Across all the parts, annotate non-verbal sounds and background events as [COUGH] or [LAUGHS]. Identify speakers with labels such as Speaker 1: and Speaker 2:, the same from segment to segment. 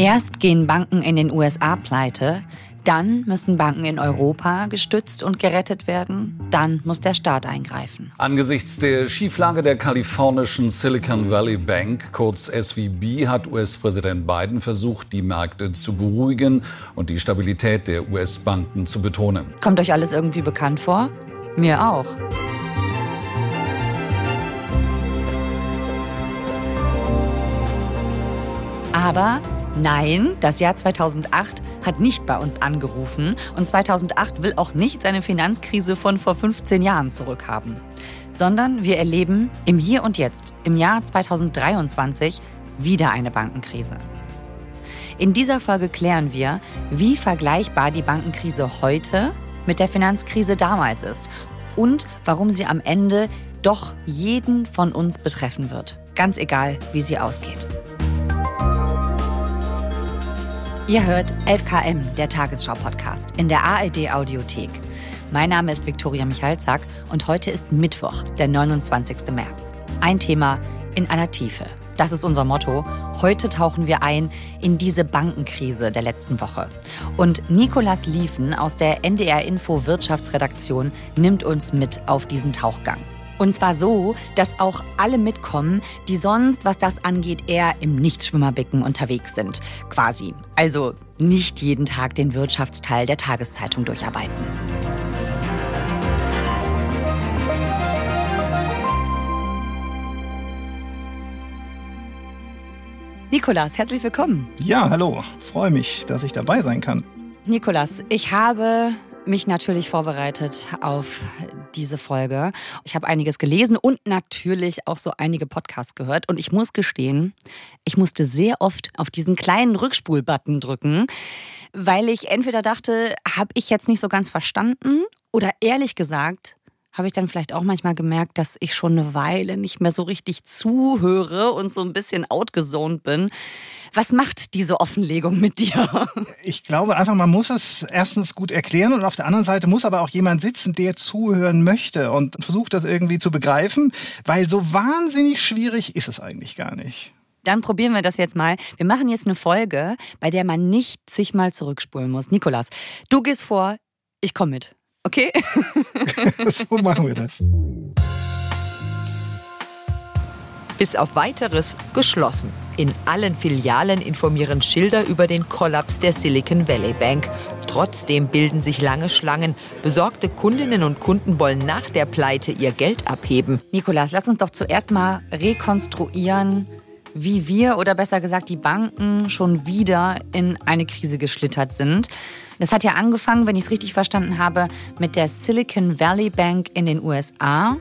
Speaker 1: Erst gehen Banken in den USA pleite, dann müssen Banken in Europa gestützt und gerettet werden. Dann muss der Staat eingreifen.
Speaker 2: Angesichts der Schieflage der kalifornischen Silicon Valley Bank, kurz SVB, hat US-Präsident Biden versucht, die Märkte zu beruhigen und die Stabilität der US-Banken zu betonen.
Speaker 1: Kommt euch alles irgendwie bekannt vor? Mir auch. Aber nein, das Jahr 2008 hat nicht bei uns angerufen und 2008 will auch nicht seine Finanzkrise von vor 15 Jahren zurückhaben, sondern wir erleben im Hier und Jetzt, im Jahr 2023, wieder eine Bankenkrise. In dieser Folge klären wir, wie vergleichbar die Bankenkrise heute mit der Finanzkrise damals ist und warum sie am Ende doch jeden von uns betreffen wird, ganz egal, wie sie ausgeht. Ihr hört 11KM, der Tagesschau-Podcast, in der ARD-Audiothek. Mein Name ist Viktoria Michalzack und heute ist Mittwoch, der 29. März. Ein Thema in aller Tiefe. Das ist unser Motto. Heute tauchen wir ein in diese Bankenkrise der letzten Woche. Und Nikolas Liefen aus der NDR Info Wirtschaftsredaktion nimmt uns mit auf diesen Tauchgang. Und zwar so, dass auch alle mitkommen, die sonst, was das angeht, eher im Nichtschwimmerbecken unterwegs sind. Quasi. Also nicht jeden Tag den Wirtschaftsteil der Tageszeitung durcharbeiten. Nikolas, herzlich willkommen.
Speaker 3: Ja, hallo. Freue mich, dass ich dabei sein kann.
Speaker 1: Nikolas, ich habe mich natürlich vorbereitet auf diese Folge. Ich habe einiges gelesen und natürlich auch so einige Podcasts gehört. Und ich muss gestehen, ich musste sehr oft auf diesen kleinen Rückspulbutton drücken, weil ich entweder dachte, habe ich jetzt nicht so ganz verstanden oder ehrlich gesagt, habe ich dann vielleicht auch manchmal gemerkt, dass ich schon eine Weile nicht mehr so richtig zuhöre und so ein bisschen outgezoned bin. Was macht diese Offenlegung mit dir? [LAUGHS]
Speaker 3: Ich glaube einfach, man muss es erstens gut erklären und auf der anderen Seite muss aber auch jemand sitzen, der zuhören möchte und versucht das irgendwie zu begreifen, weil so wahnsinnig schwierig ist es eigentlich gar nicht.
Speaker 1: Dann probieren wir das jetzt mal. Wir machen jetzt eine Folge, bei der man nicht sich mal zurückspulen muss. Nikolas, du gehst vor, ich komme mit. Okay? [LAUGHS]
Speaker 3: so machen wir das.
Speaker 4: Bis auf weiteres geschlossen. In allen Filialen informieren Schilder über den Kollaps der Silicon Valley Bank. Trotzdem bilden sich lange Schlangen. Besorgte Kundinnen und Kunden wollen nach der Pleite ihr Geld abheben.
Speaker 1: Nikolas, lass uns doch zuerst mal rekonstruieren, wie wir oder besser gesagt die Banken schon wieder in eine Krise geschlittert sind. Das hat ja angefangen, wenn ich es richtig verstanden habe, mit der Silicon Valley Bank in den USA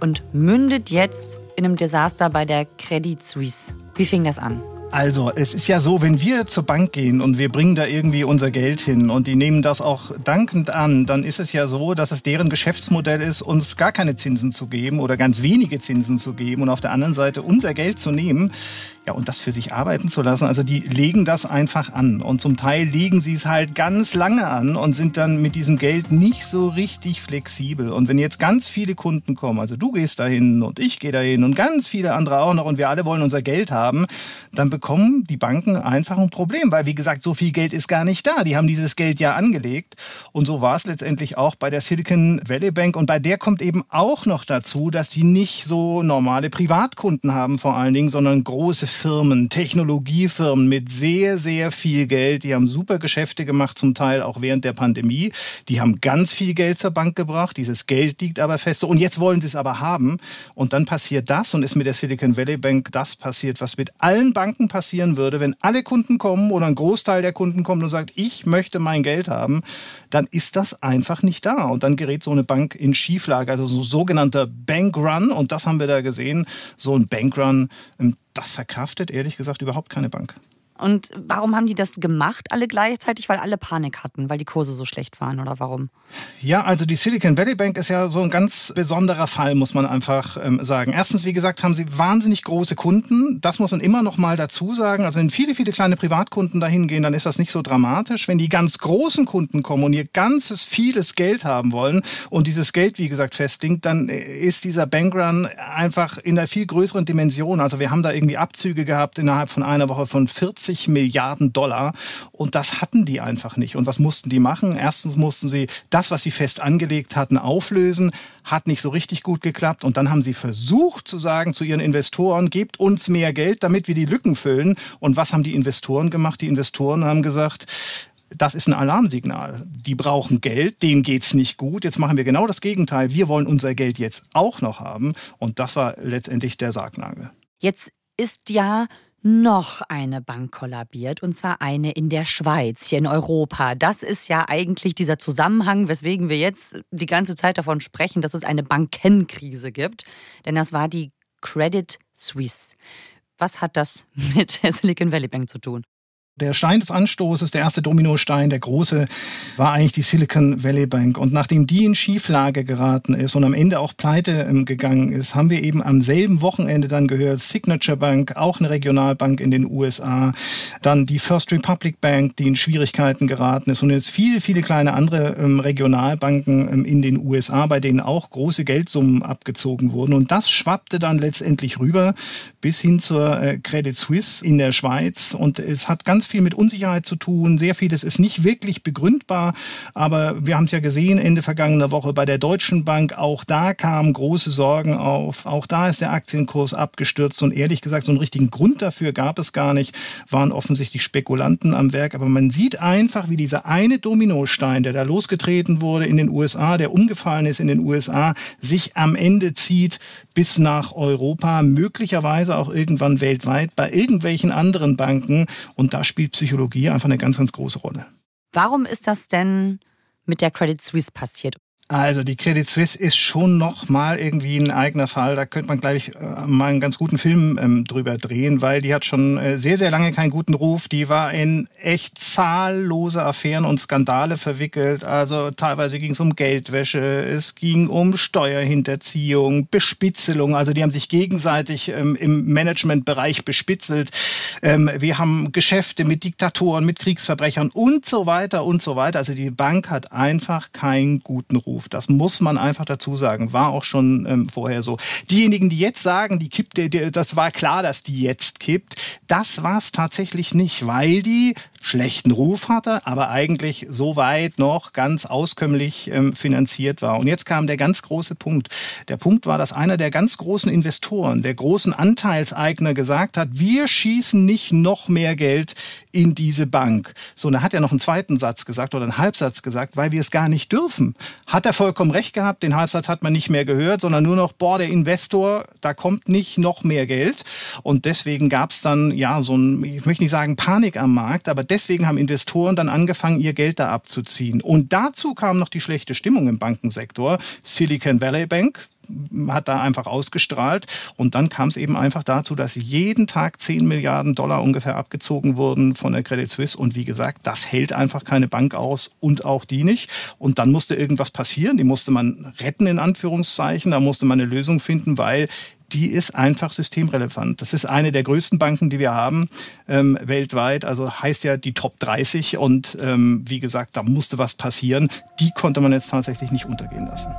Speaker 1: und mündet jetzt in einem Desaster bei der Credit Suisse. Wie fing das an?
Speaker 3: Also, es ist ja so, wenn wir zur Bank gehen und wir bringen da irgendwie unser Geld hin und die nehmen das auch dankend an, dann ist es ja so, dass es deren Geschäftsmodell ist, uns gar keine Zinsen zu geben oder ganz wenige Zinsen zu geben und auf der anderen Seite unser Geld zu nehmen. Ja, und das für sich arbeiten zu lassen. Also die legen das einfach an. Und zum Teil legen sie es halt ganz lange an und sind dann mit diesem Geld nicht so richtig flexibel. Und wenn jetzt ganz viele Kunden kommen, also du gehst dahin und ich gehe dahin und ganz viele andere auch noch und wir alle wollen unser Geld haben, dann bekommen die Banken einfach ein Problem. Weil, wie gesagt, so viel Geld ist gar nicht da. Die haben dieses Geld ja angelegt. Und so war es letztendlich auch bei der Silicon Valley Bank. Und bei der kommt eben auch noch dazu, dass sie nicht so normale Privatkunden haben vor allen Dingen, sondern große Firmen, Technologiefirmen mit sehr, sehr viel Geld. Die haben super Geschäfte gemacht, zum Teil auch während der Pandemie. Die haben ganz viel Geld zur Bank gebracht. Dieses Geld liegt aber fest. Und jetzt wollen sie es aber haben. Und dann passiert das und ist mit der Silicon Valley Bank das passiert, was mit allen Banken passieren würde, wenn alle Kunden kommen oder ein Großteil der Kunden kommt und sagt, ich möchte mein Geld haben, dann ist das einfach nicht da. Und dann gerät so eine Bank in Schieflage, also so sogenannter Bankrun. Und das haben wir da gesehen. So ein Bankrun, ähm, das verkraftet ehrlich gesagt überhaupt keine Bank.
Speaker 1: Und warum haben die das gemacht, alle gleichzeitig? Weil alle Panik hatten, weil die Kurse so schlecht waren oder warum?
Speaker 3: Ja, also die Silicon Valley Bank ist ja so ein ganz besonderer Fall, muss man einfach ähm, sagen. Erstens, wie gesagt, haben sie wahnsinnig große Kunden. Das muss man immer noch mal dazu sagen. Also wenn viele, viele kleine Privatkunden dahin gehen, dann ist das nicht so dramatisch. Wenn die ganz großen Kunden kommen und ihr ganzes, vieles Geld haben wollen und dieses Geld, wie gesagt, festlegt, dann ist dieser Bankrun einfach in einer viel größeren Dimension. Also wir haben da irgendwie Abzüge gehabt innerhalb von einer Woche von 40 20 Milliarden Dollar. Und das hatten die einfach nicht. Und was mussten die machen? Erstens mussten sie das, was sie fest angelegt hatten, auflösen. Hat nicht so richtig gut geklappt. Und dann haben sie versucht zu sagen zu ihren Investoren, gebt uns mehr Geld, damit wir die Lücken füllen. Und was haben die Investoren gemacht? Die Investoren haben gesagt, das ist ein Alarmsignal. Die brauchen Geld, denen geht's nicht gut. Jetzt machen wir genau das Gegenteil. Wir wollen unser Geld jetzt auch noch haben. Und das war letztendlich der Sargnagel.
Speaker 1: Jetzt ist ja noch eine Bank kollabiert, und zwar eine in der Schweiz, hier in Europa. Das ist ja eigentlich dieser Zusammenhang, weswegen wir jetzt die ganze Zeit davon sprechen, dass es eine Bankenkrise gibt. Denn das war die Credit Suisse. Was hat das [LAUGHS] mit der Silicon Valley Bank zu tun?
Speaker 3: Der Stein des Anstoßes, der erste Dominostein, der große, war eigentlich die Silicon Valley Bank. Und nachdem die in Schieflage geraten ist und am Ende auch pleite ähm, gegangen ist, haben wir eben am selben Wochenende dann gehört, Signature Bank, auch eine Regionalbank in den USA, dann die First Republic Bank, die in Schwierigkeiten geraten ist und jetzt viele, viele kleine andere ähm, Regionalbanken ähm, in den USA, bei denen auch große Geldsummen abgezogen wurden. Und das schwappte dann letztendlich rüber bis hin zur äh, Credit Suisse in der Schweiz. Und es hat ganz ganz viel mit Unsicherheit zu tun. Sehr vieles ist nicht wirklich begründbar. Aber wir haben es ja gesehen Ende vergangener Woche bei der Deutschen Bank. Auch da kamen große Sorgen auf. Auch da ist der Aktienkurs abgestürzt. Und ehrlich gesagt, so einen richtigen Grund dafür gab es gar nicht. Waren offensichtlich Spekulanten am Werk. Aber man sieht einfach, wie dieser eine Dominostein, der da losgetreten wurde in den USA, der umgefallen ist in den USA, sich am Ende zieht bis nach Europa, möglicherweise auch irgendwann weltweit bei irgendwelchen anderen Banken. Und da spielt Psychologie einfach eine ganz, ganz große Rolle.
Speaker 1: Warum ist das denn mit der Credit Suisse passiert?
Speaker 3: Also die Credit Suisse ist schon noch mal irgendwie ein eigener Fall. Da könnte man gleich äh, mal einen ganz guten Film ähm, drüber drehen, weil die hat schon äh, sehr, sehr lange keinen guten Ruf. Die war in echt zahllose Affären und Skandale verwickelt. Also teilweise ging es um Geldwäsche, es ging um Steuerhinterziehung, Bespitzelung. Also die haben sich gegenseitig ähm, im Managementbereich bespitzelt. Ähm, wir haben Geschäfte mit Diktatoren, mit Kriegsverbrechern und so weiter und so weiter. Also die Bank hat einfach keinen guten Ruf. Ruf. Das muss man einfach dazu sagen. War auch schon ähm, vorher so. Diejenigen, die jetzt sagen, die kippt, die, die, das war klar, dass die jetzt kippt, das war es tatsächlich nicht, weil die schlechten Ruf hatte, aber eigentlich so weit noch ganz auskömmlich ähm, finanziert war. Und jetzt kam der ganz große Punkt. Der Punkt war, dass einer der ganz großen Investoren, der großen Anteilseigner gesagt hat, wir schießen nicht noch mehr Geld in diese Bank. So, und da hat er noch einen zweiten Satz gesagt oder einen Halbsatz gesagt, weil wir es gar nicht dürfen. Hat er vollkommen recht gehabt, den Halbsatz hat man nicht mehr gehört, sondern nur noch, boah, der Investor, da kommt nicht noch mehr Geld. Und deswegen gab es dann, ja, so ein, ich möchte nicht sagen Panik am Markt, aber deswegen haben Investoren dann angefangen, ihr Geld da abzuziehen. Und dazu kam noch die schlechte Stimmung im Bankensektor. Silicon Valley Bank, hat da einfach ausgestrahlt. Und dann kam es eben einfach dazu, dass jeden Tag 10 Milliarden Dollar ungefähr abgezogen wurden von der Credit Suisse. Und wie gesagt, das hält einfach keine Bank aus und auch die nicht. Und dann musste irgendwas passieren. Die musste man retten, in Anführungszeichen. Da musste man eine Lösung finden, weil die ist einfach systemrelevant. Das ist eine der größten Banken, die wir haben ähm, weltweit. Also heißt ja die Top 30. Und ähm, wie gesagt, da musste was passieren. Die konnte man jetzt tatsächlich nicht untergehen lassen.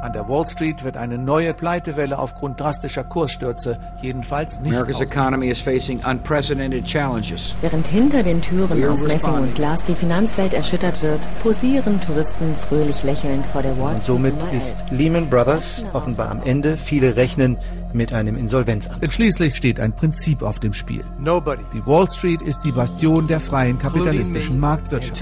Speaker 5: An der Wall Street wird eine neue Pleitewelle aufgrund drastischer Kursstürze jedenfalls nicht America's economy is facing unprecedented
Speaker 6: challenges. Während hinter den Türen aus Messing und Glas die Finanzwelt erschüttert wird, posieren Touristen fröhlich lächelnd vor der Wall
Speaker 7: Street. Und somit ist Lehman Brothers offenbar am Ende. Viele rechnen mit einem Insolvenzantrag.
Speaker 5: Denn schließlich steht ein Prinzip auf dem Spiel. Die Wall Street ist die Bastion der freien kapitalistischen Marktwirtschaft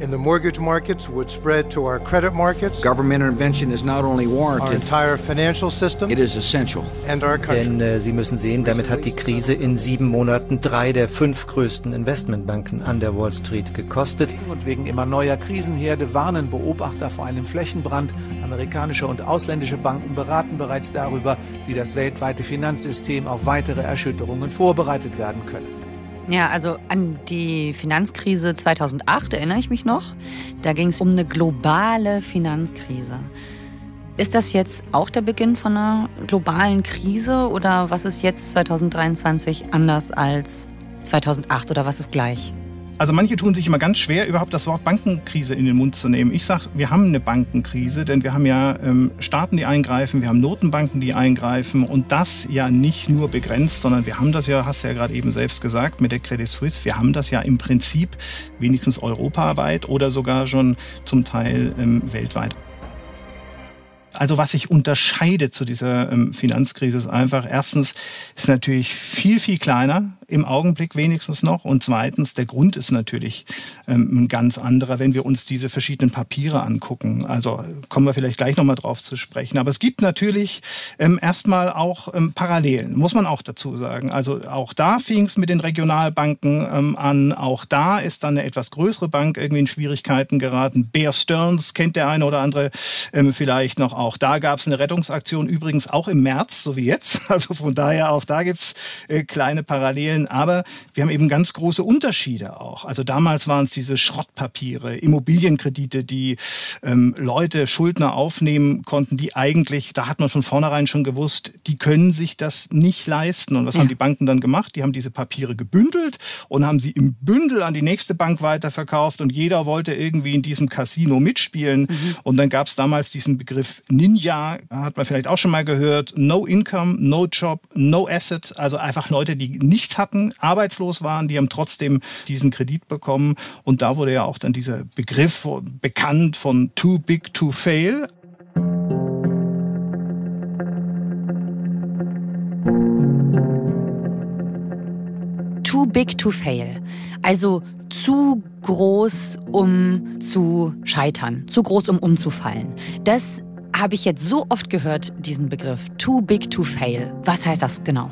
Speaker 5: in the mortgage markets would spread to our credit markets. Government intervention is not only warranted, our entire financial system, it is essential.
Speaker 7: And our country. Denn äh, Sie müssen sehen, damit hat die Krise in sieben Monaten drei der fünf größten Investmentbanken an der Wall Street gekostet.
Speaker 5: Und wegen immer neuer Krisenherde warnen Beobachter vor einem Flächenbrand. Amerikanische und ausländische Banken beraten bereits darüber, wie das weltweite Finanzsystem auf weitere Erschütterungen vorbereitet werden könne.
Speaker 1: Ja, also an die Finanzkrise 2008 erinnere ich mich noch. Da ging es um eine globale Finanzkrise. Ist das jetzt auch der Beginn von einer globalen Krise oder was ist jetzt 2023 anders als 2008 oder was ist gleich?
Speaker 3: Also manche tun sich immer ganz schwer, überhaupt das Wort Bankenkrise in den Mund zu nehmen. Ich sage, wir haben eine Bankenkrise, denn wir haben ja ähm, Staaten, die eingreifen, wir haben Notenbanken, die eingreifen und das ja nicht nur begrenzt, sondern wir haben das ja, hast du ja gerade eben selbst gesagt, mit der Credit Suisse, wir haben das ja im Prinzip wenigstens europaweit oder sogar schon zum Teil ähm, weltweit. Also was sich unterscheidet zu dieser ähm, Finanzkrise ist einfach, erstens ist natürlich viel, viel kleiner im Augenblick wenigstens noch. Und zweitens, der Grund ist natürlich ähm, ein ganz anderer, wenn wir uns diese verschiedenen Papiere angucken. Also kommen wir vielleicht gleich nochmal drauf zu sprechen. Aber es gibt natürlich ähm, erstmal auch ähm, Parallelen, muss man auch dazu sagen. Also auch da fing es mit den Regionalbanken an. Auch da ist dann eine etwas größere Bank irgendwie in Schwierigkeiten geraten. Bear Stearns kennt der eine oder andere vielleicht noch. Auch da gab es eine Rettungsaktion, übrigens auch im März, so wie jetzt. [LAUGHS] Also von daher auch da gibt's äh, kleine Parallelen stellen. Aber wir haben eben ganz große Unterschiede auch. Also damals waren es diese Schrottpapiere, Immobilienkredite, die ähm, Leute, Schuldner aufnehmen konnten, die eigentlich, da hat man von vornherein schon gewusst, die können sich das nicht leisten. Und was ja. haben die Banken dann gemacht? Die haben diese Papiere gebündelt und haben sie im Bündel an die nächste Bank weiterverkauft und jeder wollte irgendwie in diesem Casino mitspielen. Mhm. Und dann gab es damals diesen Begriff Ninja, hat man vielleicht auch schon mal gehört, No Income, No Job, No Asset, also einfach Leute, die nichts hatten hatten, arbeitslos waren, die haben trotzdem diesen Kredit bekommen. Und da wurde ja auch dann dieser Begriff bekannt von too big to fail.
Speaker 1: Too big to fail. Also zu groß, um zu scheitern, zu groß, um umzufallen. Das habe ich jetzt so oft gehört, diesen Begriff. Too big to fail. Was heißt das genau?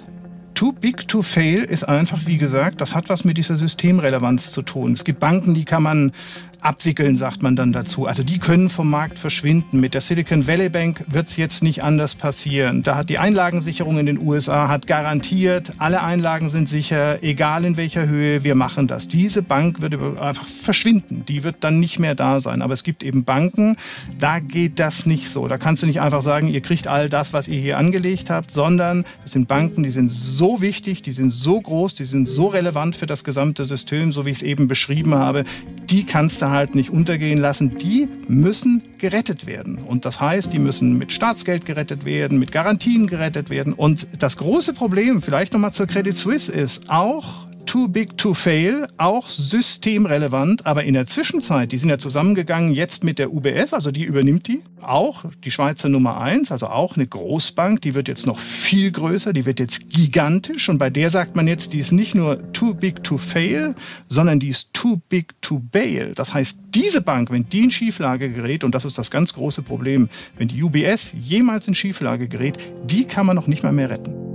Speaker 3: Too big to fail ist einfach, wie gesagt, das hat was mit dieser Systemrelevanz zu tun. Es gibt Banken, die kann man abwickeln, sagt man dann dazu. Also die können vom Markt verschwinden. Mit der Silicon Valley Bank wird es jetzt nicht anders passieren. Da hat die Einlagensicherung in den USA hat garantiert, alle Einlagen sind sicher, egal in welcher Höhe, wir machen das. Diese Bank wird einfach verschwinden. Die wird dann nicht mehr da sein. Aber es gibt eben Banken, da geht das nicht so. Da kannst du nicht einfach sagen, ihr kriegt all das, was ihr hier angelegt habt, sondern es sind Banken, die sind so wichtig, die sind so groß, die sind so relevant für das gesamte System, so wie ich es eben beschrieben habe. Die kannst du halt nicht untergehen lassen, die müssen gerettet werden. Und das heißt, die müssen mit Staatsgeld gerettet werden, mit Garantien gerettet werden. Und das große Problem, vielleicht nochmal zur Credit Suisse, ist auch, too big to fail, auch systemrelevant, aber in der Zwischenzeit, die sind ja zusammengegangen jetzt mit der UBS, also die übernimmt die, auch die Schweizer Nummer eins, also auch eine Großbank, die wird jetzt noch viel größer, die wird jetzt gigantisch und bei der sagt man jetzt, die ist nicht nur too big to fail, sondern die ist too big to bail. Das heißt, diese Bank, wenn die in Schieflage gerät, und das ist das ganz große Problem, wenn die UBS jemals in Schieflage gerät, die kann man noch nicht mal mehr retten.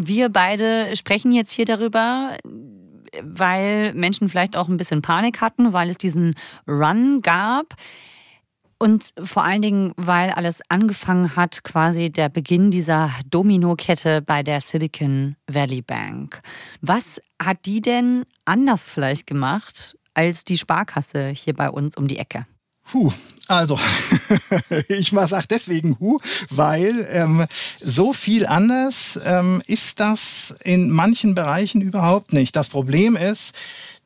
Speaker 1: Wir beide sprechen jetzt hier darüber, weil Menschen vielleicht auch ein bisschen Panik hatten, weil es diesen Run gab. Und vor allen Dingen, weil alles angefangen hat, quasi der Beginn dieser Domino-Kette bei der Silicon Valley Bank. Was hat die denn anders vielleicht gemacht als die Sparkasse hier bei uns um die Ecke?
Speaker 3: Puh, also [LAUGHS] ich mal sag deswegen hu, weil ähm, so viel anders ähm, ist das in manchen Bereichen überhaupt nicht. Das Problem ist,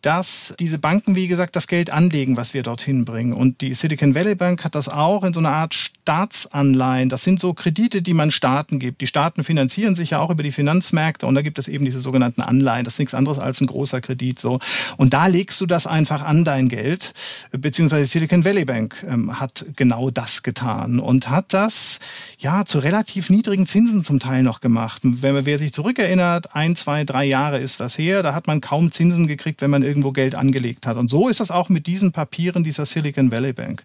Speaker 3: dass diese Banken, wie gesagt, das Geld anlegen, was wir dorthin bringen. Und die Silicon Valley Bank hat das auch in so einer Art Staatsanleihen. Das sind so Kredite, die man Staaten gibt. Die Staaten finanzieren sich ja auch über die Finanzmärkte und da gibt es eben diese sogenannten Anleihen. Das ist nichts anderes als ein großer Kredit so. Und da legst du das einfach an dein Geld, beziehungsweise Silicon Valley Bank ähm, hat genau das getan und hat das ja zu relativ niedrigen Zinsen zum Teil noch gemacht. Wenn man, wer sich zurückerinnert, ein, zwei, drei Jahre ist das her, da hat man kaum Zinsen gekriegt, wenn man irgendwo Geld angelegt hat. Und so ist das auch mit diesen Papieren dieser Silicon Valley Bank.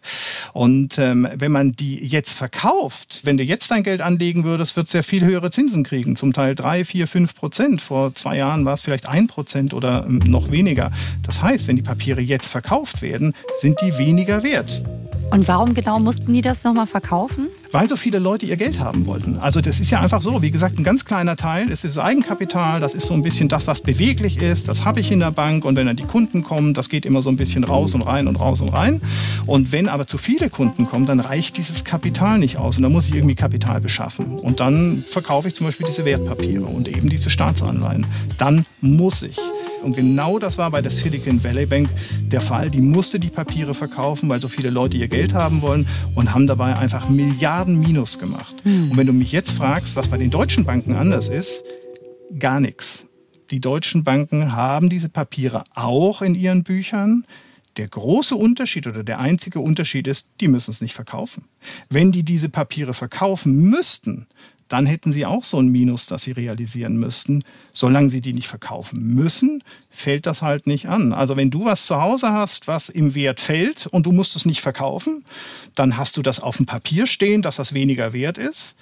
Speaker 3: Und ähm, wenn man die jetzt verkauft, wenn du jetzt dein Geld anlegen würdest, wird ja viel höhere Zinsen kriegen. Zum Teil drei, vier, fünf Prozent. Vor zwei Jahren war es vielleicht ein Prozent oder ähm, noch weniger. Das heißt, wenn die Papiere jetzt verkauft werden, sind die weniger wert.
Speaker 1: Und warum genau mussten die das nochmal verkaufen?
Speaker 3: Weil so viele Leute ihr Geld haben wollten. Also das ist ja einfach so, wie gesagt, ein ganz kleiner Teil ist das Eigenkapital, das ist so ein bisschen das, was beweglich ist, das habe ich in der Bank und wenn dann die Kunden kommen, das geht immer so ein bisschen raus und rein und raus und rein. Und wenn aber zu viele Kunden kommen, dann reicht dieses Kapital nicht aus und dann muss ich irgendwie Kapital beschaffen. Und dann verkaufe ich zum Beispiel diese Wertpapiere und eben diese Staatsanleihen. Dann muss ich. Und genau das war bei der Silicon Valley Bank der Fall. Die musste die Papiere verkaufen, weil so viele Leute ihr Geld haben wollen und haben dabei einfach Milliarden Minus gemacht. Mhm. Und wenn du mich jetzt fragst, was bei den deutschen Banken anders ist, gar nichts. Die deutschen Banken haben diese Papiere auch in ihren Büchern. Der große Unterschied oder der einzige Unterschied ist, die müssen es nicht verkaufen. Wenn die diese Papiere verkaufen müssten, dann hätten sie auch so ein Minus, das sie realisieren müssten. Solange sie die nicht verkaufen müssen, fällt das halt nicht an. Also wenn du was zu Hause hast, was im Wert fällt und du musst es nicht verkaufen, dann hast du das auf dem Papier stehen, dass das weniger wert ist.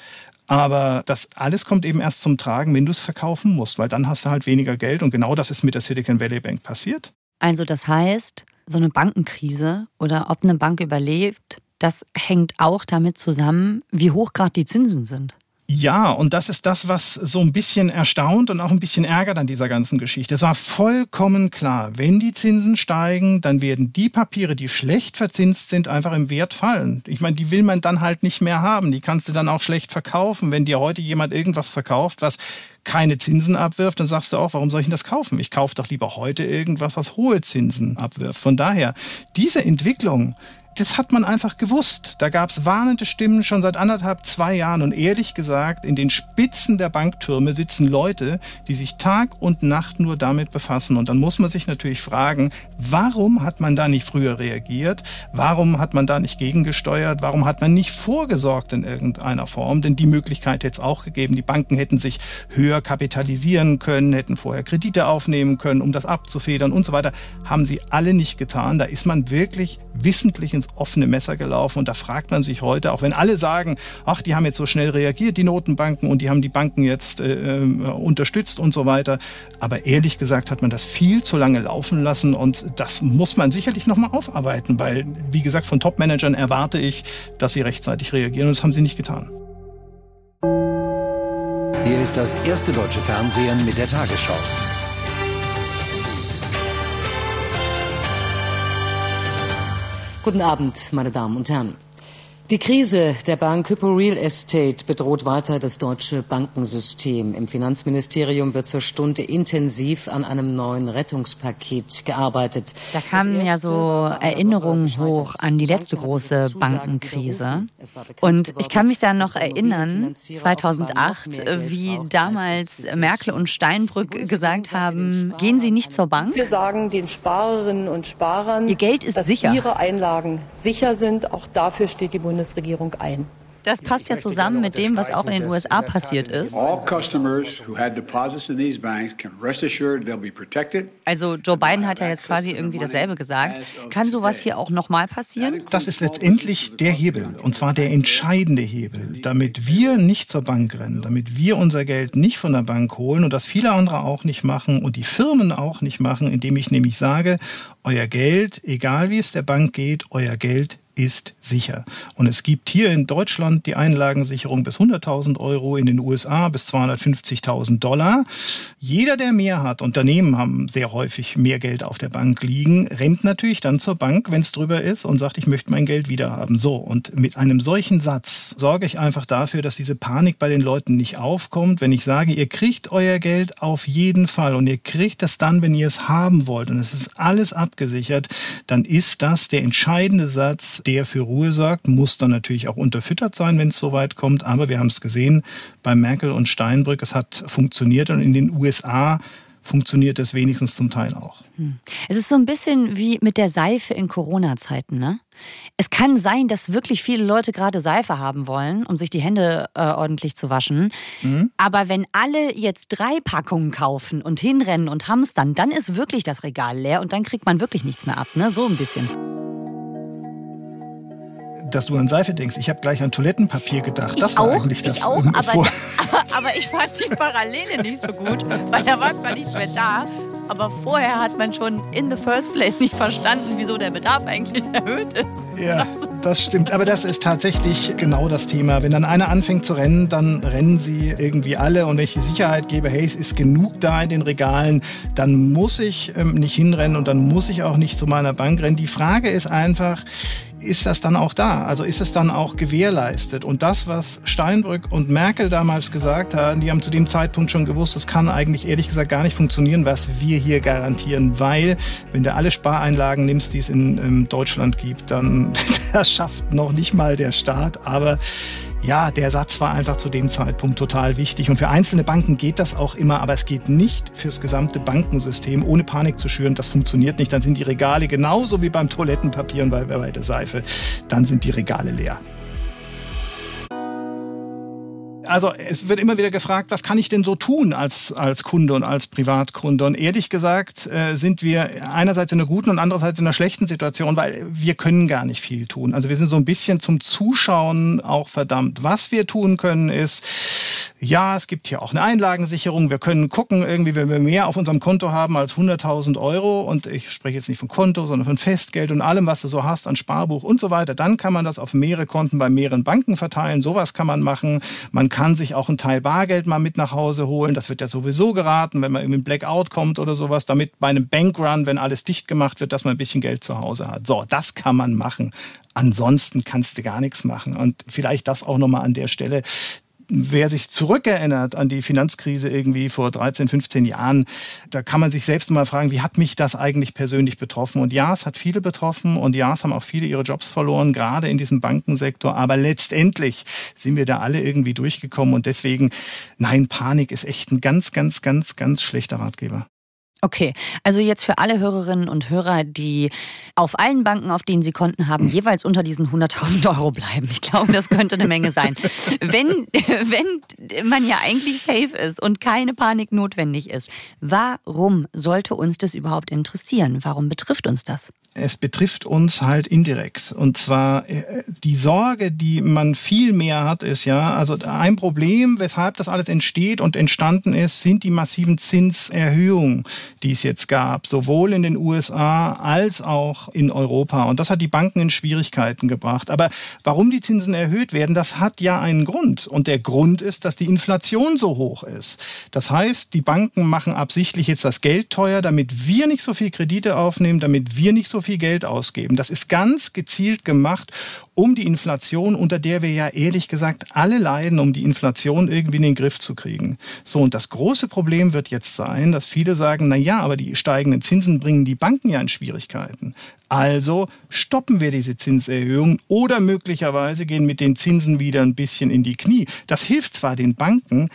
Speaker 3: Aber das alles kommt eben erst zum Tragen, wenn du es verkaufen musst, weil dann hast du halt weniger Geld und genau das ist mit der Silicon Valley Bank passiert.
Speaker 1: Also das heißt, so eine Bankenkrise oder ob eine Bank überlebt, das hängt auch damit zusammen, wie hoch gerade die Zinsen sind.
Speaker 3: Ja, und das ist das, was so ein bisschen erstaunt und auch ein bisschen ärgert an dieser ganzen Geschichte. Es war vollkommen klar, wenn die Zinsen steigen, dann werden die Papiere, die schlecht verzinst sind, einfach im Wert fallen. Ich meine, die will man dann halt nicht mehr haben. Die kannst du dann auch schlecht verkaufen. Wenn dir heute jemand irgendwas verkauft, was keine Zinsen abwirft, dann sagst du auch, warum soll ich denn das kaufen? Ich kaufe doch lieber heute irgendwas, was hohe Zinsen abwirft. Von daher, diese Entwicklung, das hat man einfach gewusst. Da gab es warnende Stimmen schon seit anderthalb, zwei Jahren. Und ehrlich gesagt, in den Spitzen der Banktürme sitzen Leute, die sich Tag und Nacht nur damit befassen. Und dann muss man sich natürlich fragen, warum hat man da nicht früher reagiert? Warum hat man da nicht gegengesteuert? Warum hat man nicht vorgesorgt in irgendeiner Form? Denn die Möglichkeit hätte es auch gegeben. Die Banken hätten sich höher kapitalisieren können, hätten vorher Kredite aufnehmen können, um das abzufedern und so weiter. Haben sie alle nicht getan. Da ist man wirklich wissentlich ins offene Messer gelaufen. Und da fragt man sich heute, auch wenn alle sagen, ach, die haben jetzt so schnell reagiert, die Notenbanken, und die haben die Banken jetzt äh, äh, unterstützt und so weiter. Aber ehrlich gesagt hat man das viel zu lange laufen lassen und das muss man sicherlich nochmal aufarbeiten, weil, wie gesagt, von Top-Managern erwarte ich, dass sie rechtzeitig reagieren und das haben sie nicht getan.
Speaker 8: Hier ist das erste deutsche Fernsehen mit der Tagesschau.
Speaker 9: Guten Abend, meine Damen und Herren. Die Krise der Bank Hypo Real Estate bedroht weiter das deutsche Bankensystem. Im Finanzministerium wird zur Stunde intensiv an einem neuen Rettungspaket gearbeitet.
Speaker 1: Da kamen ja so Erinnerungen hoch an die letzte große Bankenkrise. Und ich kann mich da noch erinnern, 2008, wie damals Merkel und Steinbrück gesagt haben, gehen Sie nicht zur Bank.
Speaker 10: Wir sagen den Sparerinnen und Sparern,
Speaker 1: Ihr Geld ist
Speaker 10: dass
Speaker 1: sicher.
Speaker 10: ihre Einlagen sicher sind. Auch dafür steht die Bundesregierung Bundesregierung ein.
Speaker 1: Das passt ja zusammen mit dem, was auch in den USA passiert ist. Also Joe Biden hat ja jetzt quasi irgendwie dasselbe gesagt. Kann sowas hier auch nochmal passieren?
Speaker 3: Das ist letztendlich der Hebel, und zwar der entscheidende Hebel, damit wir nicht zur Bank rennen, damit wir unser Geld nicht von der Bank holen und das viele andere auch nicht machen und die Firmen auch nicht machen, indem ich nämlich sage, euer Geld, egal wie es der Bank geht, euer Geld ist sicher. Und es gibt hier in Deutschland die Einlagensicherung bis 100.000 Euro, in den USA bis 250.000 Dollar. Jeder, der mehr hat, Unternehmen haben sehr häufig mehr Geld auf der Bank liegen, rennt natürlich dann zur Bank, wenn es drüber ist und sagt, ich möchte mein Geld wieder haben. So, und mit einem solchen Satz sorge ich einfach dafür, dass diese Panik bei den Leuten nicht aufkommt. Wenn ich sage, ihr kriegt euer Geld auf jeden Fall und ihr kriegt es dann, wenn ihr es haben wollt und es ist alles abgesichert, dann ist das der entscheidende Satz, der für Ruhe sorgt, muss dann natürlich auch unterfüttert sein, wenn es so weit kommt. Aber wir haben es gesehen bei Merkel und Steinbrück, es hat funktioniert und in den USA funktioniert es wenigstens zum Teil auch.
Speaker 1: Hm. Es ist so ein bisschen wie mit der Seife in Corona-Zeiten, ne? Es kann sein, dass wirklich viele Leute gerade Seife haben wollen, um sich die Hände äh, ordentlich zu waschen. Mhm. Aber wenn alle jetzt drei Packungen kaufen und hinrennen und hamstern, dann ist wirklich das Regal leer und dann kriegt man wirklich nichts mehr ab, ne? So ein bisschen
Speaker 3: dass du an Seife denkst. Ich habe gleich an Toilettenpapier gedacht. Das
Speaker 1: ich
Speaker 3: war
Speaker 1: auch,
Speaker 3: eigentlich das.
Speaker 1: Ich auch, [LAUGHS] aber, aber, [LAUGHS] aber ich fand die Parallele nicht so gut, weil da war zwar nichts mehr da, aber vorher hat man schon in the first place nicht verstanden, wieso der Bedarf eigentlich [LAUGHS] erhöht ist.
Speaker 3: Ja, Das stimmt, aber das ist tatsächlich genau das Thema. Wenn dann einer anfängt zu rennen, dann rennen sie irgendwie alle. Und wenn ich die Sicherheit gebe, hey, es ist genug da in den Regalen, dann muss ich ähm, nicht hinrennen und dann muss ich auch nicht zu meiner Bank rennen. Die Frage ist einfach, ist das dann auch da? Also ist es dann auch gewährleistet? Und das, was Steinbrück und Merkel damals gesagt haben, die haben zu dem Zeitpunkt schon gewusst, es kann eigentlich ehrlich gesagt gar nicht funktionieren, was wir hier garantieren, weil wenn du alle Spareinlagen nimmst, die es in, in ähm, Deutschland gibt, dann [LAUGHS] das schafft noch nicht mal der Staat. Aber ja, der Satz war einfach zu dem Zeitpunkt total wichtig. Und für einzelne Banken geht das auch immer, aber es geht nicht fürs gesamte Bankensystem, ohne Panik zu schüren. Das funktioniert nicht. Dann sind die Regale genauso wie beim Toilettenpapier und bei, bei der Seife. Dann sind die Regale leer. Also es wird immer wieder gefragt, was kann ich denn so tun als, als Kunde und als Privatkunde? Und ehrlich gesagt äh, sind wir einerseits in einer guten und andererseits in einer schlechten Situation, weil wir können gar nicht viel tun. Also wir sind so ein bisschen zum Zuschauen auch verdammt. Was wir tun können ist, ja, es gibt hier auch eine Einlagensicherung. Wir können gucken, irgendwie, wenn wir mehr auf unserem Konto haben als 100.000 Euro und ich spreche jetzt nicht von Konto, sondern von Festgeld und allem, was du so hast an Sparbuch und so weiter, dann kann man das auf mehrere Konten bei mehreren Banken verteilen. Sowas kann man machen. Man kann sich auch einen Teil Bargeld mal mit nach Hause holen. Das wird ja sowieso geraten, wenn man irgendwie ein Blackout kommt oder sowas, damit bei einem Bankrun, wenn alles dicht gemacht wird, dass man ein bisschen Geld zu Hause hat. So, das kann man machen. Ansonsten kannst du gar nichts machen. Und vielleicht das auch nochmal an der Stelle wer sich zurückerinnert an die Finanzkrise irgendwie vor 13, 15 Jahren, da kann man sich selbst mal fragen, wie hat mich das eigentlich persönlich betroffen? Und ja, es hat viele betroffen und ja, es haben auch viele ihre Jobs verloren, gerade in diesem Bankensektor. Aber letztendlich sind wir da alle irgendwie durchgekommen und deswegen, nein, Panik ist echt ein ganz, ganz, ganz, ganz schlechter Ratgeber.
Speaker 1: Okay, also jetzt für alle Hörerinnen und Hörer, die auf allen Banken, auf denen sie Konten haben, jeweils unter diesen 100.000 Euro bleiben. Ich glaube, das könnte eine Menge sein. [LAUGHS] Wenn, wenn man ja eigentlich safe ist und keine Panik notwendig ist, warum sollte uns das überhaupt interessieren? Warum betrifft uns das?
Speaker 3: Es betrifft uns halt indirekt. Und zwar äh, die Sorge, die man viel mehr hat, ist ja, also ein Problem, weshalb das alles entsteht und entstanden ist, sind die massiven Zinserhöhungen, die es jetzt gab, sowohl in den USA als auch in Europa. Und das hat die Banken in Schwierigkeiten gebracht. Aber warum die Zinsen erhöht werden, das hat ja einen Grund. Und der Grund ist, dass die Inflation so hoch ist. Das heißt, die Banken machen absichtlich jetzt das Geld teuer, damit wir nicht so viel Kredite aufnehmen, damit wir nicht so viel Geld ausgeben. Das ist ganz gezielt gemacht, um die Inflation, unter der wir ja ehrlich gesagt alle leiden, um die Inflation irgendwie in den Griff zu kriegen. So, und das große Problem wird jetzt sein, dass viele sagen, na ja, aber die steigenden Zinsen bringen die Banken ja in Schwierigkeiten. Also stoppen wir diese Zinserhöhung oder möglicherweise gehen mit den Zinsen wieder ein bisschen in die Knie. Das hilft zwar den Banken,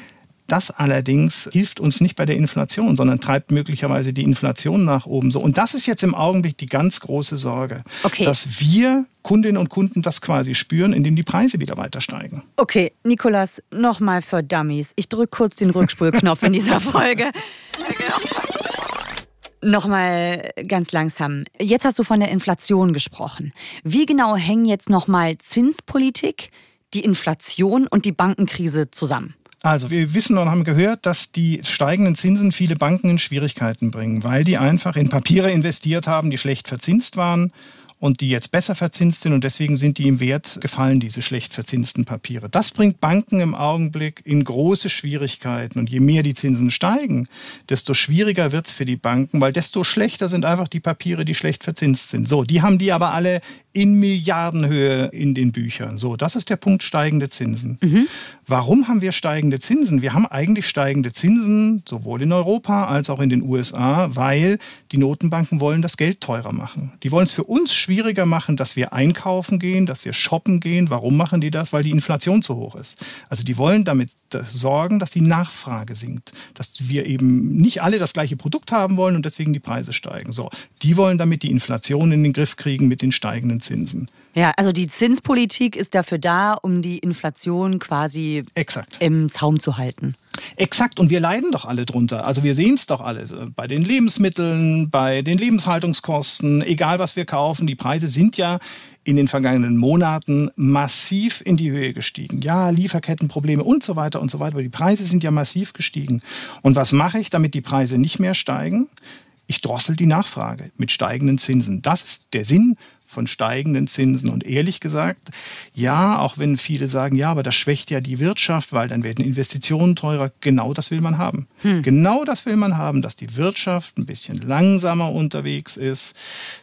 Speaker 3: das allerdings hilft uns nicht bei der Inflation, sondern treibt möglicherweise die Inflation nach oben. So. Und das ist jetzt im Augenblick die ganz große Sorge, okay. dass wir Kundinnen und Kunden das quasi spüren, indem die Preise wieder weiter steigen.
Speaker 1: Okay, Nikolas, nochmal für Dummies. Ich drücke kurz den Rückspulknopf in dieser Folge. Nochmal ganz langsam. Jetzt hast du von der Inflation gesprochen. Wie genau hängen jetzt nochmal Zinspolitik, die Inflation und die Bankenkrise zusammen?
Speaker 3: Also wir wissen und haben gehört, dass die steigenden Zinsen viele Banken in Schwierigkeiten bringen, weil die einfach in Papiere investiert haben, die schlecht verzinst waren und die jetzt besser verzinst sind und deswegen sind die im Wert gefallen, diese schlecht verzinsten Papiere. Das bringt Banken im Augenblick in große Schwierigkeiten und je mehr die Zinsen steigen, desto schwieriger wird's für die Banken, weil desto schlechter sind einfach die Papiere, die schlecht verzinst sind. So, die haben die aber alle in Milliardenhöhe in den Büchern. So, das ist der Punkt steigende Zinsen. Mhm. Warum haben wir steigende Zinsen? Wir haben eigentlich steigende Zinsen sowohl in Europa als auch in den USA, weil die Notenbanken wollen das Geld teurer machen. Die wollen es für uns schwieriger machen, dass wir einkaufen gehen, dass wir shoppen gehen. Warum machen die das? Weil die Inflation zu hoch ist. Also die wollen damit sorgen, dass die Nachfrage sinkt, dass wir eben nicht alle das gleiche Produkt haben wollen und deswegen die Preise steigen. So, die wollen damit die Inflation in den Griff kriegen mit den steigenden Zinsen.
Speaker 1: Ja, also die Zinspolitik ist dafür da, um die Inflation quasi
Speaker 3: Exakt.
Speaker 1: im Zaum zu halten.
Speaker 3: Exakt, und wir leiden doch alle drunter. Also wir sehen es doch alle. Bei den Lebensmitteln, bei den Lebenshaltungskosten, egal was wir kaufen, die Preise sind ja in den vergangenen Monaten massiv in die Höhe gestiegen. Ja, Lieferkettenprobleme und so weiter und so weiter. Aber die Preise sind ja massiv gestiegen. Und was mache ich, damit die Preise nicht mehr steigen? Ich drossel die Nachfrage mit steigenden Zinsen. Das ist der Sinn von steigenden Zinsen. Und ehrlich gesagt, ja, auch wenn viele sagen, ja, aber das schwächt ja die Wirtschaft, weil dann werden Investitionen teurer. Genau das will man haben. Hm. Genau das will man haben, dass die Wirtschaft ein bisschen langsamer unterwegs ist.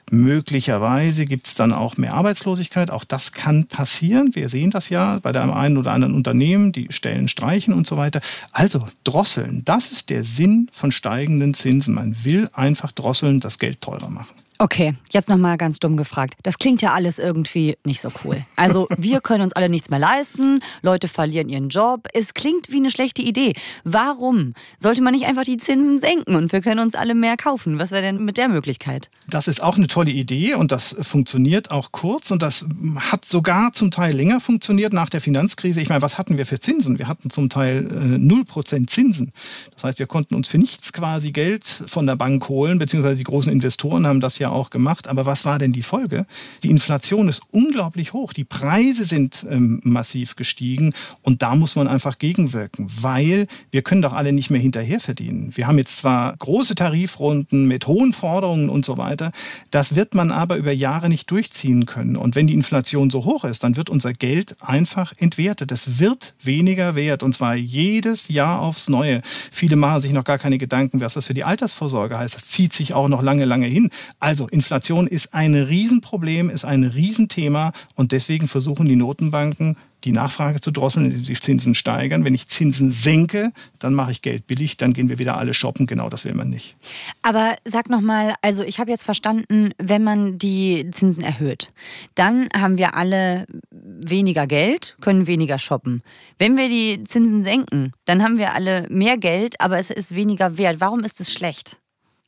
Speaker 3: Möglicherweise gibt es dann auch mehr Arbeitslosigkeit. Auch das kann passieren. Wir sehen das ja bei dem einen oder anderen Unternehmen, die Stellen streichen und so weiter. Also drosseln, das ist der Sinn von steigenden Zinsen. Man will einfach drosseln, das Geld teurer machen.
Speaker 1: Okay, jetzt nochmal ganz dumm gefragt. Das klingt ja alles irgendwie nicht so cool. Also [LAUGHS] wir können uns alle nichts mehr leisten, Leute verlieren ihren Job. Es klingt wie eine schlechte Idee. Warum sollte man nicht einfach die Zinsen senken und wir können uns alle mehr kaufen? Was wäre denn mit der Möglichkeit?
Speaker 3: Das ist auch eine tolle Idee und das funktioniert auch kurz und das hat sogar zum Teil länger funktioniert nach der Finanzkrise. Ich meine, was hatten wir für Zinsen? Wir hatten zum Teil null äh, Prozent Zinsen. Das heißt, wir konnten uns für nichts quasi Geld von der Bank holen, beziehungsweise die großen Investoren haben das ja auch gemacht. Aber was war denn die Folge? Die Inflation ist unglaublich hoch. Die Preise sind ähm, massiv gestiegen und da muss man einfach gegenwirken, weil wir können doch alle nicht mehr hinterher verdienen. Wir haben jetzt zwar große Tarifrunden mit hohen Forderungen und so weiter. Das wird man aber über Jahre nicht durchziehen können. Und wenn die Inflation so hoch ist, dann wird unser Geld einfach entwertet. Es wird weniger wert und zwar jedes Jahr aufs Neue. Viele machen sich noch gar keine Gedanken, was das für die Altersvorsorge heißt. Das zieht sich auch noch lange, lange hin. Also Inflation ist ein Riesenproblem, ist ein Riesenthema und deswegen versuchen die Notenbanken, die Nachfrage zu drosseln, indem sie Zinsen steigern. Wenn ich Zinsen senke, dann mache ich Geld billig, dann gehen wir wieder alle shoppen. Genau das will man nicht.
Speaker 1: Aber sag nochmal, also ich habe jetzt verstanden, wenn man die Zinsen erhöht, dann haben wir alle weniger Geld, können weniger shoppen. Wenn wir die Zinsen senken, dann haben wir alle mehr Geld, aber es ist weniger wert. Warum ist es schlecht?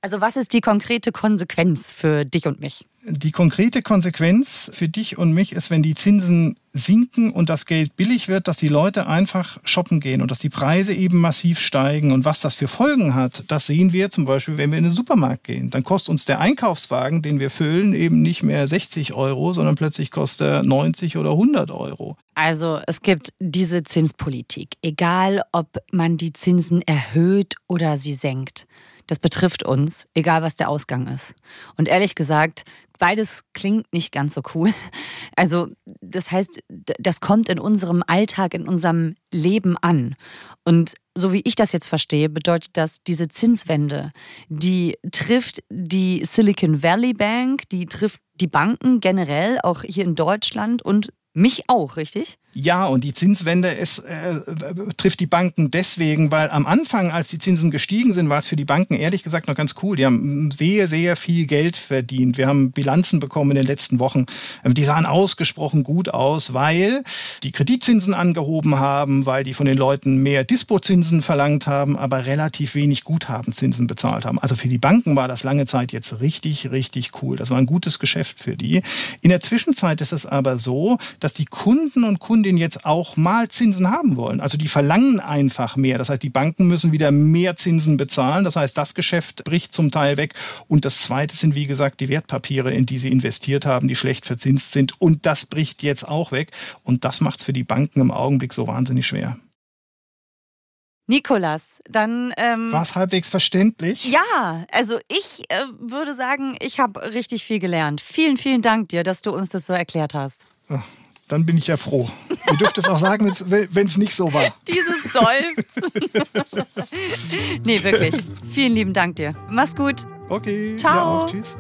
Speaker 1: Also was ist die konkrete Konsequenz für dich und mich?
Speaker 3: Die konkrete Konsequenz für dich und mich ist, wenn die Zinsen sinken und das Geld billig wird, dass die Leute einfach shoppen gehen und dass die Preise eben massiv steigen. Und was das für Folgen hat, das sehen wir zum Beispiel, wenn wir in den Supermarkt gehen. Dann kostet uns der Einkaufswagen, den wir füllen, eben nicht mehr 60 Euro, sondern plötzlich kostet er 90 oder 100 Euro.
Speaker 1: Also es gibt diese Zinspolitik, egal ob man die Zinsen erhöht oder sie senkt. Das betrifft uns, egal was der Ausgang ist. Und ehrlich gesagt, beides klingt nicht ganz so cool. [LAUGHS] Also das heißt, das kommt in unserem Alltag, in unserem Leben an. Und so wie ich das jetzt verstehe, bedeutet das, diese Zinswende, die trifft die Silicon Valley Bank, die trifft die Banken generell, auch hier in Deutschland und mich auch, richtig?
Speaker 3: Ja, und die Zinswende ist, äh, trifft die Banken deswegen, weil am Anfang, als die Zinsen gestiegen sind, war es für die Banken ehrlich gesagt noch ganz cool. Die haben sehr, sehr viel Geld verdient. Wir haben Bilanzen bekommen in den letzten Wochen. Ähm, die sahen ausgesprochen gut aus, weil die Kreditzinsen angehoben haben, weil die von den Leuten mehr Dispozinsen verlangt haben, aber relativ wenig Guthabenzinsen bezahlt haben. Also für die Banken war das lange Zeit jetzt richtig, richtig cool. Das war ein gutes Geschäft für die. In der Zwischenzeit ist es aber so, dass die Kunden und Kunden Kunden jetzt auch mal Zinsen haben wollen. Also die verlangen einfach mehr. Das heißt, die Banken müssen wieder mehr Zinsen bezahlen. Das heißt, das Geschäft bricht zum Teil weg. Und das Zweite sind, wie gesagt, die Wertpapiere, in die sie investiert haben, die schlecht verzinst sind. Und das bricht jetzt auch weg. Und das macht es für die Banken im Augenblick so wahnsinnig schwer.
Speaker 1: Nikolas, dann. Ähm,
Speaker 3: War es halbwegs verständlich?
Speaker 1: Ja, also ich äh, würde sagen, ich habe richtig viel gelernt. Vielen, vielen Dank dir, dass du uns das so erklärt hast.
Speaker 3: Ach dann bin ich ja froh. Ihr dürft es auch sagen, wenn es nicht so war.
Speaker 1: Dieses Seufzen. [LAUGHS] nee, wirklich. Vielen lieben Dank dir. Mach's gut.
Speaker 3: Okay.
Speaker 1: Ciao.
Speaker 3: Auch, tschüss.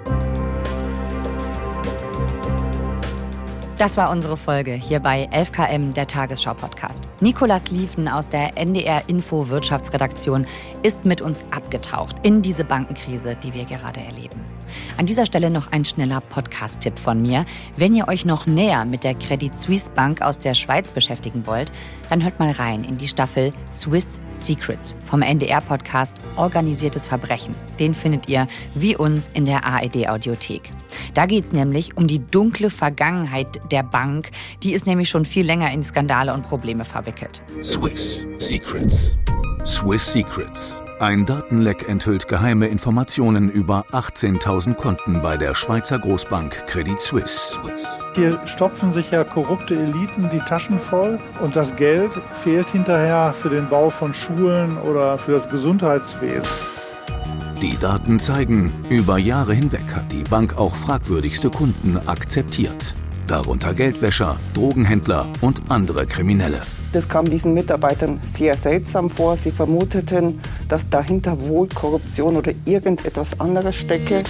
Speaker 1: Das war unsere Folge hier bei 11KM, der Tagesschau-Podcast. Nikolas Liefen aus der NDR Info Wirtschaftsredaktion ist mit uns abgetaucht in diese Bankenkrise, die wir gerade erleben. An dieser Stelle noch ein schneller Podcast-Tipp von mir. Wenn ihr euch noch näher mit der Credit Suisse Bank aus der Schweiz beschäftigen wollt, dann hört mal rein in die Staffel Swiss Secrets vom NDR-Podcast Organisiertes Verbrechen. Den findet ihr wie uns in der ARD-Audiothek. Da geht es nämlich um die dunkle Vergangenheit der Bank. Die ist nämlich schon viel länger in Skandale und Probleme verwickelt.
Speaker 11: Swiss Secrets. Swiss Secrets ein Datenleck enthüllt geheime Informationen über 18.000 Konten bei der Schweizer Großbank Credit Suisse.
Speaker 12: Hier stopfen sich ja korrupte Eliten die Taschen voll und das Geld fehlt hinterher für den Bau von Schulen oder für das Gesundheitswesen.
Speaker 11: Die Daten zeigen, über Jahre hinweg hat die Bank auch fragwürdigste Kunden akzeptiert. Darunter Geldwäscher, Drogenhändler und andere Kriminelle.
Speaker 13: Das kam diesen Mitarbeitern sehr seltsam vor. Sie vermuteten, dass dahinter wohl Korruption oder irgendetwas anderes stecke.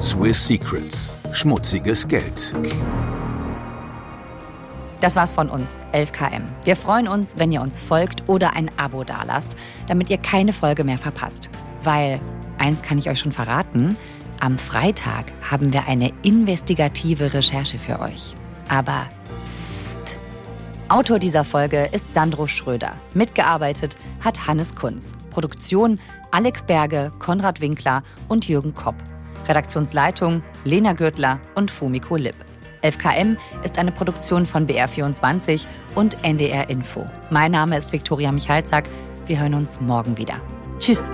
Speaker 11: Swiss Secrets. Schmutziges Geld.
Speaker 1: Das war's von uns, 11KM. Wir freuen uns, wenn ihr uns folgt oder ein Abo dalasst, damit ihr keine Folge mehr verpasst. Weil, eins kann ich euch schon verraten, am Freitag haben wir eine investigative Recherche für euch. Aber psst. Autor dieser Folge ist Sandro Schröder. Mitgearbeitet hat Hannes Kunz. Produktion Alex Berge, Konrad Winkler und Jürgen Kopp. Redaktionsleitung Lena Gürtler und Fumiko Lipp. 11KM ist eine Produktion von BR24 und NDR Info. Mein Name ist Viktoria Michalzack. Wir hören uns morgen wieder. Tschüss.